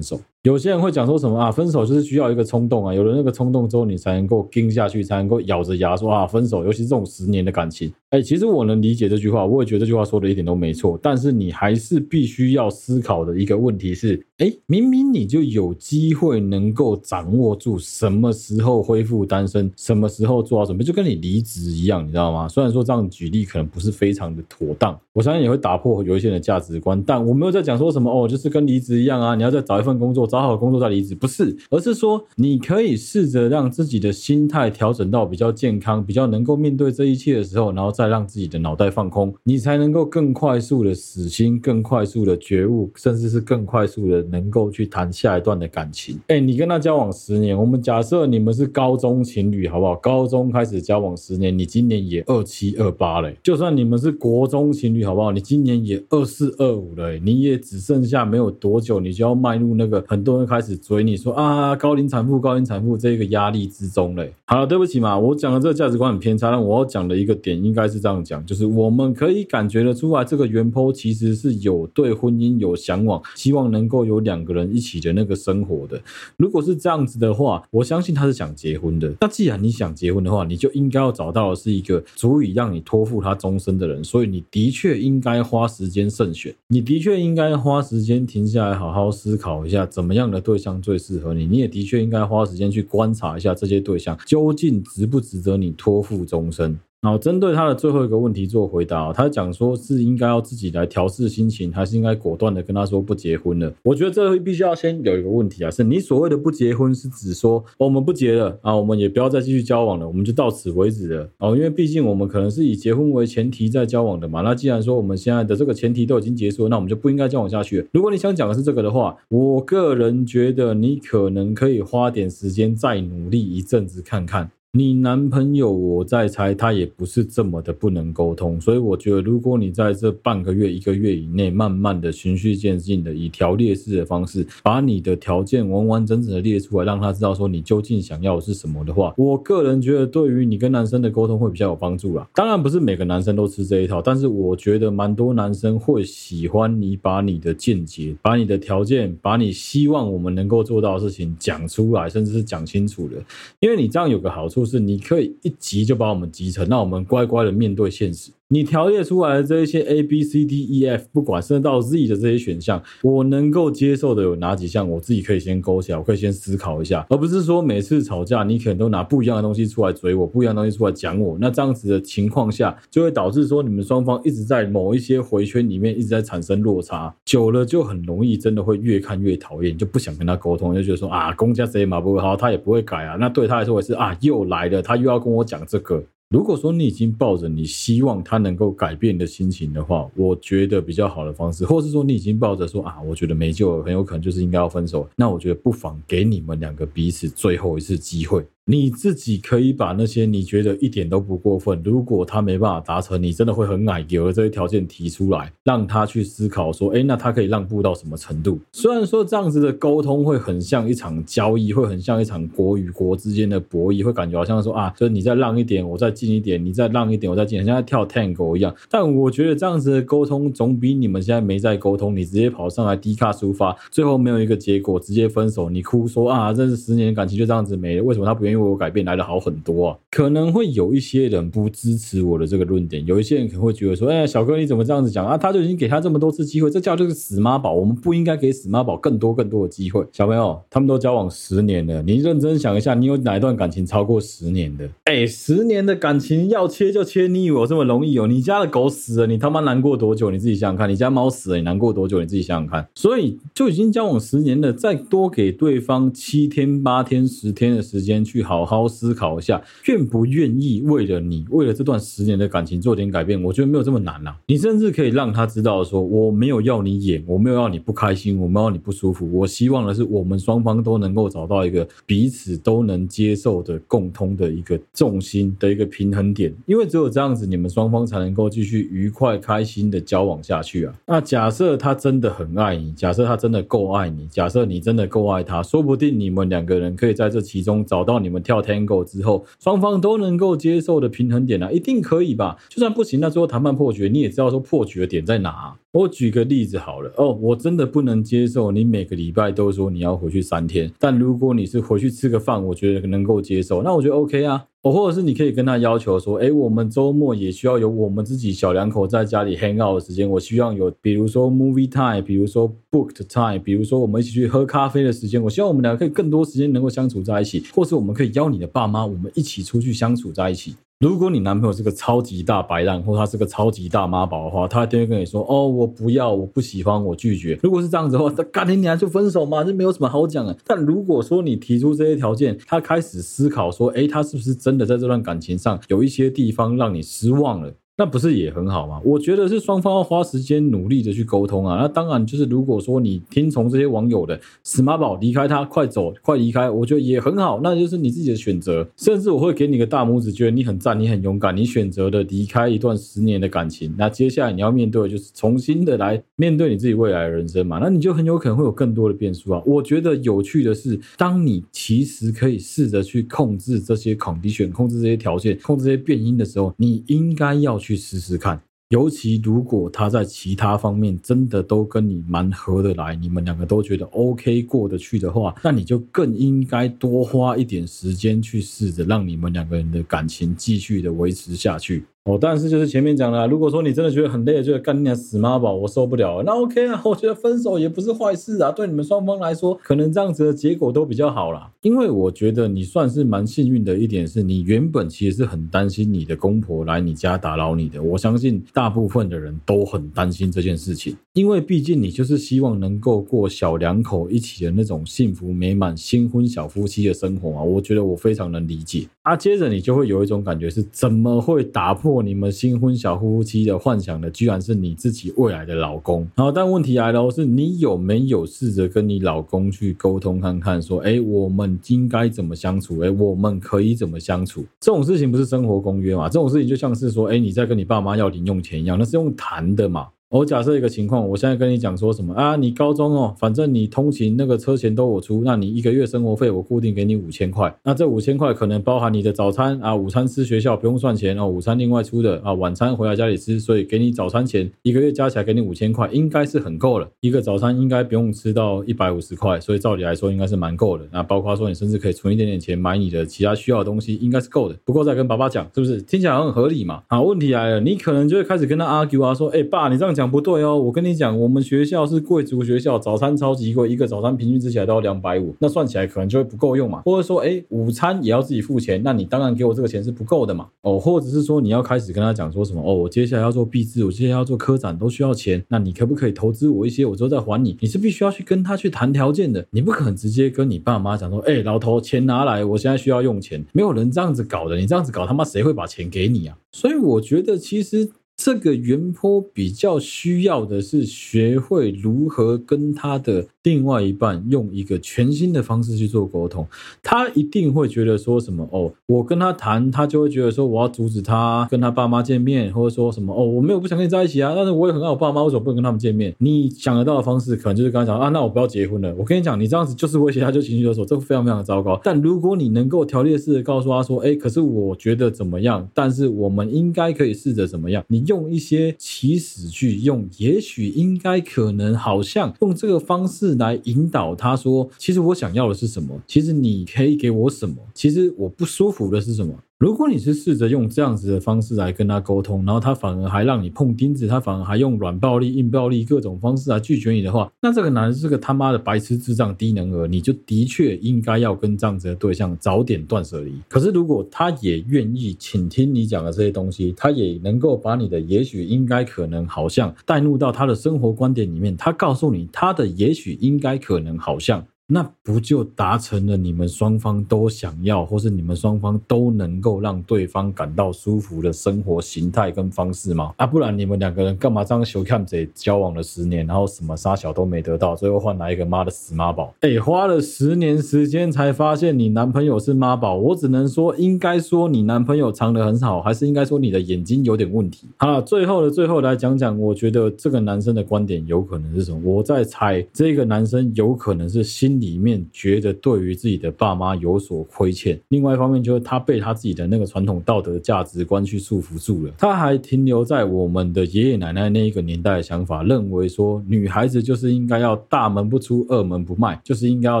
手。有些人会讲说什么啊，分手就是需要一个冲动啊，有了那个冲动之后，你才能够撑下去，才能够咬着牙说啊，分手。尤其是这种十年的感情，哎，其实我能理解这句话，我也觉得这句话说的一点都没错。但是你还是必须要思考的一个问题是，哎，明明你就有机会能够掌握住什么时候恢复单身，什么时候做好准备，就跟你离职一样，你知道吗？虽然说这样举例可能不是非常的妥当，我相信也会打破有一些人的价值观，但我没有在讲说什么哦，就是跟离职一样啊，你要再找一份工作。找好工作再离职，不是，而是说你可以试着让自己的心态调整到比较健康、比较能够面对这一切的时候，然后再让自己的脑袋放空，你才能够更快速的死心，更快速的觉悟，甚至是更快速的能够去谈下一段的感情。哎，你跟他交往十年，我们假设你们是高中情侣，好不好？高中开始交往十年，你今年也二七二八了。就算你们是国中情侣，好不好？你今年也二四二五了，你也只剩下没有多久，你就要迈入那个很。多人开始追你说啊，高龄产妇，高龄产妇这个压力之中嘞。好了，对不起嘛，我讲的这个价值观很偏差，但我要讲的一个点应该是这样讲，就是我们可以感觉得出来，这个原 PO 其实是有对婚姻有向往，希望能够有两个人一起的那个生活的。如果是这样子的话，我相信他是想结婚的。那既然你想结婚的话，你就应该要找到的是一个足以让你托付他终身的人。所以你的确应该花时间慎选，你的确应该花时间停下来好好思考一下怎么。样的对象最适合你？你也的确应该花时间去观察一下这些对象究竟值不值得你托付终身。然后针对他的最后一个问题做回答，他讲说是应该要自己来调试心情，还是应该果断的跟他说不结婚了？我觉得这必须要先有一个问题啊，是你所谓的不结婚是指说我们不结了啊，我们也不要再继续交往了，我们就到此为止了哦，因为毕竟我们可能是以结婚为前提在交往的嘛。那既然说我们现在的这个前提都已经结束，那我们就不应该交往下去。如果你想讲的是这个的话，我个人觉得你可能可以花点时间再努力一阵子看看。你男朋友，我在猜，他也不是这么的不能沟通，所以我觉得，如果你在这半个月、一个月以内，慢慢的循序渐进的以条列式的方式，把你的条件完完整整的列出来，让他知道说你究竟想要的是什么的话，我个人觉得，对于你跟男生的沟通会比较有帮助啦。当然不是每个男生都吃这一套，但是我觉得蛮多男生会喜欢你把你的见解、把你的条件、把你希望我们能够做到的事情讲出来，甚至是讲清楚的，因为你这样有个好处。是你可以一集就把我们集成，让我们乖乖的面对现实。你条列出来的这一些 A B C D E F，不管甚至到 Z 的这些选项，我能够接受的有哪几项？我自己可以先勾起来，我可以先思考一下，而不是说每次吵架你可能都拿不一样的东西出来追我，不一样的东西出来讲我。那这样子的情况下，就会导致说你们双方一直在某一些回圈里面一直在产生落差，久了就很容易真的会越看越讨厌，就不想跟他沟通，就觉得说啊，公家谁嘛不会好，他也不会改啊。那对他来说也是啊，又来了，他又要跟我讲这个。如果说你已经抱着你希望他能够改变的心情的话，我觉得比较好的方式，或是说你已经抱着说啊，我觉得没救了，很有可能就是应该要分手，那我觉得不妨给你们两个彼此最后一次机会。你自己可以把那些你觉得一点都不过分，如果他没办法达成，你真的会很矮油的这些条件提出来，让他去思考说，哎，那他可以让步到什么程度？虽然说这样子的沟通会很像一场交易，会很像一场国与国之间的博弈，会感觉好像说啊，就是你再让一点，我再进一点，你再让一点，我再进，很像在跳 tango 一样。但我觉得这样子的沟通总比你们现在没在沟通，你直接跑上来 D 卡抒发，最后没有一个结果，直接分手，你哭说啊，这是十年感情就这样子没了，为什么他不愿意为我改变来得好？很多啊，可能会有一些人不支持我的这个论点，有一些人可能会觉得说，哎，小哥你怎么这样子讲啊？他就已经给他这么多次机会，这叫就是死妈宝，我们不应该给死妈宝更多更多的机会。小朋友，他们都交往十年了，你认真想一下，你有哪一段感情超过十年的？哎，十年的感情要切就切，你以为我这么容易哦？你家的狗死了，你他妈难过多久？你自己想想看，你家猫死了，你难过多久？你自己想想看。所以就已经交往十年了，再多给对方七天、八天、十天的时间去好好思考。一下，愿不愿意为了你，为了这段十年的感情做点改变？我觉得没有这么难呐。你甚至可以让他知道说，我没有要你演，我没有要你不开心，我没有要你不舒服。我希望的是，我们双方都能够找到一个彼此都能接受的共通的一个重心的一个平衡点。因为只有这样子，你们双方才能够继续愉快开心的交往下去啊。那假设他真的很爱你，假设他真的够爱你，假设你真的够爱他，说不定你们两个人可以在这其中找到你你们跳 Tango 之后，双方都能够接受的平衡点啊，一定可以吧？就算不行，那最后谈判破局，你也知道说破局的点在哪。我举个例子好了，哦，我真的不能接受你每个礼拜都说你要回去三天，但如果你是回去吃个饭，我觉得能够接受，那我觉得 OK 啊。哦，或者是你可以跟他要求说，诶，我们周末也需要有我们自己小两口在家里 hang out 的时间。我希望有，比如说 movie time，比如说 booked time，比如说我们一起去喝咖啡的时间。我希望我们两个可以更多时间能够相处在一起，或是我们可以邀你的爸妈，我们一起出去相处在一起。如果你男朋友是个超级大白烂，或他是个超级大妈宝的话，他一定会跟你说：“哦，我不要，我不喜欢，我拒绝。”如果是这样子的话，那干脆你俩就分手嘛，这没有什么好讲的。但如果说你提出这些条件，他开始思考说：“诶，他是不是真的在这段感情上有一些地方让你失望了？”那不是也很好吗？我觉得是双方要花时间努力的去沟通啊。那当然就是如果说你听从这些网友的死妈宝离开他，快走，快离开，我觉得也很好。那就是你自己的选择。甚至我会给你个大拇指，觉得你很赞，你很勇敢，你选择的离开一段十年的感情。那接下来你要面对的就是重新的来面对你自己未来的人生嘛。那你就很有可能会有更多的变数啊。我觉得有趣的是，当你其实可以试着去控制这些 condition，控制这些条件，控制这些变音的时候，你应该要去。去试试看，尤其如果他在其他方面真的都跟你蛮合得来，你们两个都觉得 OK 过得去的话，那你就更应该多花一点时间去试着让你们两个人的感情继续的维持下去。哦，但是就是前面讲的，如果说你真的觉得很累，觉得干你死妈宝，我受不了，那 OK 啊，我觉得分手也不是坏事啊，对你们双方来说，可能这样子的结果都比较好啦。因为我觉得你算是蛮幸运的一点是，你原本其实是很担心你的公婆来你家打扰你的。我相信大部分的人都很担心这件事情，因为毕竟你就是希望能够过小两口一起的那种幸福美满新婚小夫妻的生活啊。我觉得我非常能理解。啊，接着你就会有一种感觉是，怎么会打破你们新婚小夫妻的幻想的，居然是你自己未来的老公。然后，但问题来了，是你有没有试着跟你老公去沟通看看，说，哎，我们应该怎么相处？哎，我们可以怎么相处？这种事情不是生活公约嘛？这种事情就像是说，哎，你在跟你爸妈要零用钱一样，那是用谈的嘛。我假设一个情况，我现在跟你讲说什么啊？你高中哦，反正你通勤那个车钱都我出，那你一个月生活费我固定给你五千块。那这五千块可能包含你的早餐啊，午餐吃学校不用算钱哦，午餐另外出的啊，晚餐回来家里吃，所以给你早餐钱，一个月加起来给你五千块，应该是很够了。一个早餐应该不用吃到一百五十块，所以照理来说应该是蛮够的。那包括说你甚至可以存一点点钱买你的其他需要的东西，应该是够的。不过再跟爸爸讲，是不是听起来很合理嘛？好，问题来了，你可能就会开始跟他 argue 啊，说，哎，爸，你这样讲不对哦。我跟你讲，我们学校是贵族学校，早餐超级贵，一个早餐平均吃起来都要两百五，那算起来可能就会不够用嘛。或者说，哎，午餐也要自己付钱，那你当然给我这个钱是不够的嘛。哦，或者是说你要开始跟他讲说什么哦，我接下来要做毕制，我接下来要做科展，都需要钱，那你可不可以投资我一些，我之后再还你？你是必须要去跟他去谈条件的，你不可能直接跟你爸妈讲说，哎，老头，钱拿来，我现在需要用钱。没有人这样子搞的，你这样子搞，他妈谁会把钱给你啊？所以我觉得其实。这个原坡比较需要的是学会如何跟他的另外一半用一个全新的方式去做沟通。他一定会觉得说什么哦，我跟他谈，他就会觉得说我要阻止他跟他爸妈见面，或者说什么哦，我没有不想跟你在一起啊，但是我也很爱我爸妈，为什么不能跟他们见面？你想得到的方式可能就是跟他讲啊，那我不要结婚了。我跟你讲，你这样子就是威胁他，就情绪勒索，这个非常非常的糟糕。但如果你能够条列式的告诉他说，哎，可是我觉得怎么样？但是我们应该可以试着怎么样？你。用用一些祈使句，用也许、应该、可能、好像，用这个方式来引导他说：“其实我想要的是什么？其实你可以给我什么？其实我不舒服的是什么？”如果你是试着用这样子的方式来跟他沟通，然后他反而还让你碰钉子，他反而还用软暴力、硬暴力各种方式来拒绝你的话，那这个男人是个他妈的白痴、智障、低能儿，你就的确应该要跟这样子的对象早点断舍离。可是如果他也愿意倾听你讲的这些东西，他也能够把你的也许、应该、可能、好像带入到他的生活观点里面，他告诉你他的也许、应该、可能、好像。那不就达成了你们双方都想要，或是你们双方都能够让对方感到舒服的生活形态跟方式吗？啊，不然你们两个人干嘛这样羞看贼交往了十年，然后什么杀小都没得到，最后换来一个妈的死妈宝？哎，花了十年时间才发现你男朋友是妈宝，我只能说，应该说你男朋友藏得很好，还是应该说你的眼睛有点问题？好了，最后的最后来讲讲，我觉得这个男生的观点有可能是什么？我在猜，这个男生有可能是心。里面觉得对于自己的爸妈有所亏欠，另外一方面就是他被他自己的那个传统道德价值观去束缚住了，他还停留在我们的爷爷奶奶那一个年代的想法，认为说女孩子就是应该要大门不出二门不迈，就是应该要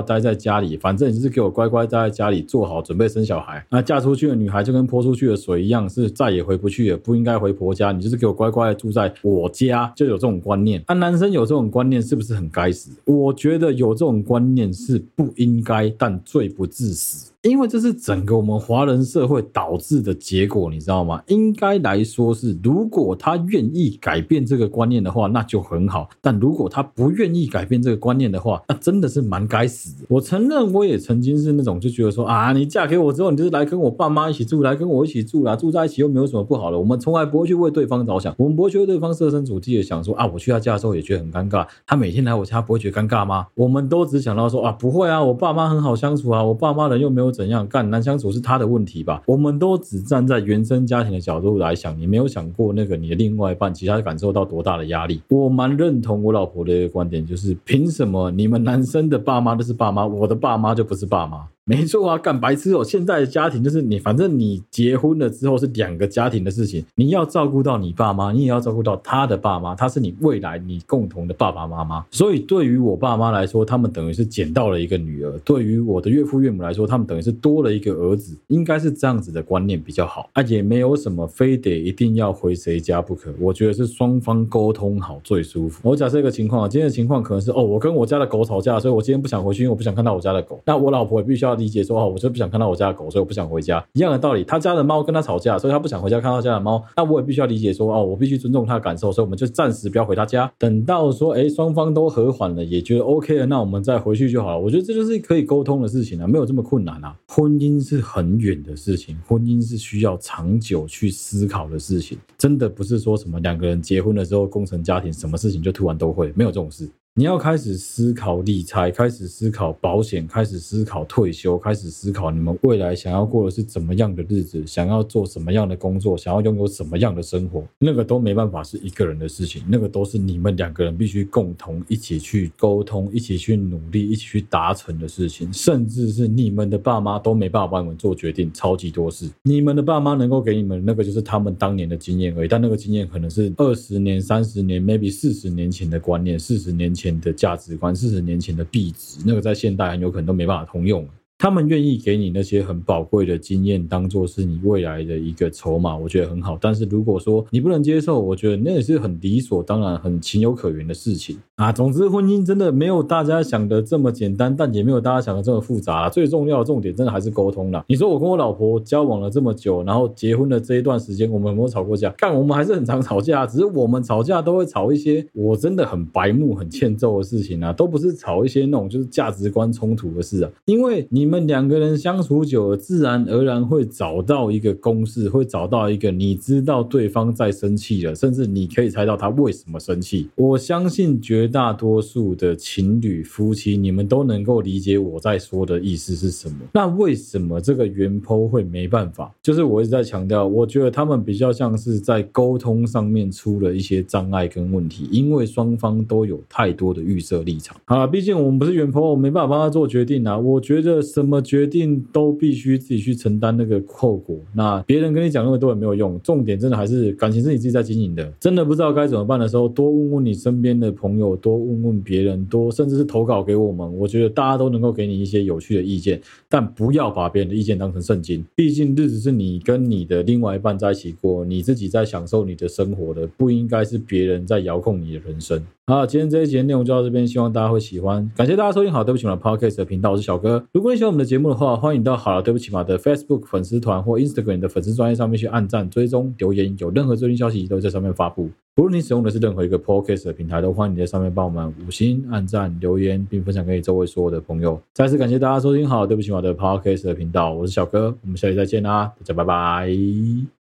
待在家里，反正你就是给我乖乖待在家里，做好准备生小孩。那嫁出去的女孩就跟泼出去的水一样，是再也回不去了，不应该回婆家，你就是给我乖乖的住在我家，就有这种观念。那、男生有这种观念是不是很该死？我觉得有这种观念。是不应该，但罪不至死。因为这是整个我们华人社会导致的结果，你知道吗？应该来说是，如果他愿意改变这个观念的话，那就很好；但如果他不愿意改变这个观念的话，那真的是蛮该死。我承认，我也曾经是那种就觉得说啊，你嫁给我之后，你就是来跟我爸妈一起住，来跟我一起住啦，住在一起又没有什么不好的。我们从来不会去为对方着想，我们不会去为对方设身处地的想说啊，我去他家的时候也觉得很尴尬，他每天来我家不会觉得尴尬吗？我们都只想到说啊，不会啊，我爸妈很好相处啊，我爸妈人又没有怎样干难相处是他的问题吧？我们都只站在原生家庭的角度来想，你没有想过那个你的另外一半，其他感受到多大的压力。我蛮认同我老婆的一个观点，就是凭什么你们男生的爸妈都是爸妈，我的爸妈就不是爸妈？没错啊，干白痴哦！现在的家庭就是你，反正你结婚了之后是两个家庭的事情，你要照顾到你爸妈，你也要照顾到他的爸妈，他是你未来你共同的爸爸妈妈。所以对于我爸妈来说，他们等于是捡到了一个女儿；对于我的岳父岳母来说，他们等于是多了一个儿子。应该是这样子的观念比较好啊，也没有什么非得一定要回谁家不可。我觉得是双方沟通好最舒服。我假设一个情况，今天的情况可能是哦，我跟我家的狗吵架，所以我今天不想回去，因为我不想看到我家的狗。那我老婆也必须要。理解说，哦，我就不想看到我家的狗，所以我不想回家。一样的道理，他家的猫跟他吵架，所以他不想回家看到家的猫。那我也必须要理解说，哦，我必须尊重他的感受，所以我们就暂时不要回他家。等到说，哎，双方都和缓了，也觉得 OK 了，那我们再回去就好了。我觉得这就是可以沟通的事情啊，没有这么困难啊。婚姻是很远的事情，婚姻是需要长久去思考的事情，真的不是说什么两个人结婚了之后共成家庭，什么事情就突然都会，没有这种事。你要开始思考理财，开始思考保险，开始思考退休，开始思考你们未来想要过的是怎么样的日子，想要做什么样的工作，想要拥有什么样的生活，那个都没办法是一个人的事情，那个都是你们两个人必须共同一起去沟通，一起去努力，一起去达成的事情，甚至是你们的爸妈都没办法帮你们做决定，超级多事，你们的爸妈能够给你们那个就是他们当年的经验而已，但那个经验可能是二十年、三十年，maybe 四十年前的观念，四十年前。的价值观，四十年前的币值，那个在现代很有可能都没办法通用。他们愿意给你那些很宝贵的经验，当做是你未来的一个筹码，我觉得很好。但是如果说你不能接受，我觉得那也是很理所当然、很情有可原的事情啊。总之，婚姻真的没有大家想的这么简单，但也没有大家想的这么复杂。最重要的重点，真的还是沟通啦。你说我跟我老婆交往了这么久，然后结婚的这一段时间，我们有没有吵过架？看我们还是很常吵架，只是我们吵架都会吵一些我真的很白目、很欠揍的事情啊，都不是吵一些那种就是价值观冲突的事啊。因为你你们两个人相处久了，自然而然会找到一个公式，会找到一个你知道对方在生气了，甚至你可以猜到他为什么生气。我相信绝大多数的情侣夫妻，你们都能够理解我在说的意思是什么。那为什么这个原剖会没办法？就是我一直在强调，我觉得他们比较像是在沟通上面出了一些障碍跟问题，因为双方都有太多的预设立场。好了，毕竟我们不是原剖我没办法帮他做决定啊。我觉得什么决定都必须自己去承担那个后果。那别人跟你讲那么多也没有用，重点真的还是感情是你自己在经营的。真的不知道该怎么办的时候，多问问你身边的朋友，多问问别人，多甚至是投稿给我们。我觉得大家都能够给你一些有趣的意见，但不要把别人的意见当成圣经。毕竟日子是你跟你的另外一半在一起过，你自己在享受你的生活的，不应该是别人在遥控你的人生。好，今天这一集内容就到这边，希望大家会喜欢。感谢大家收听好，对不起嘛，Podcast 的频道，我是小哥。如果你喜欢我们的节目的话，欢迎到好了，对不起嘛的 Facebook 粉丝团或 Instagram 的粉丝专页上面去按赞、追踪、留言，有任何最新消息都在上面发布。无论你使用的是任何一个 Podcast 的平台，都欢迎你在上面帮我们五星按赞、留言，并分享给你周围所有的朋友。再次感谢大家收听好，对不起嘛的 Podcast 的频道，我是小哥，我们下期再见啦，大家拜拜。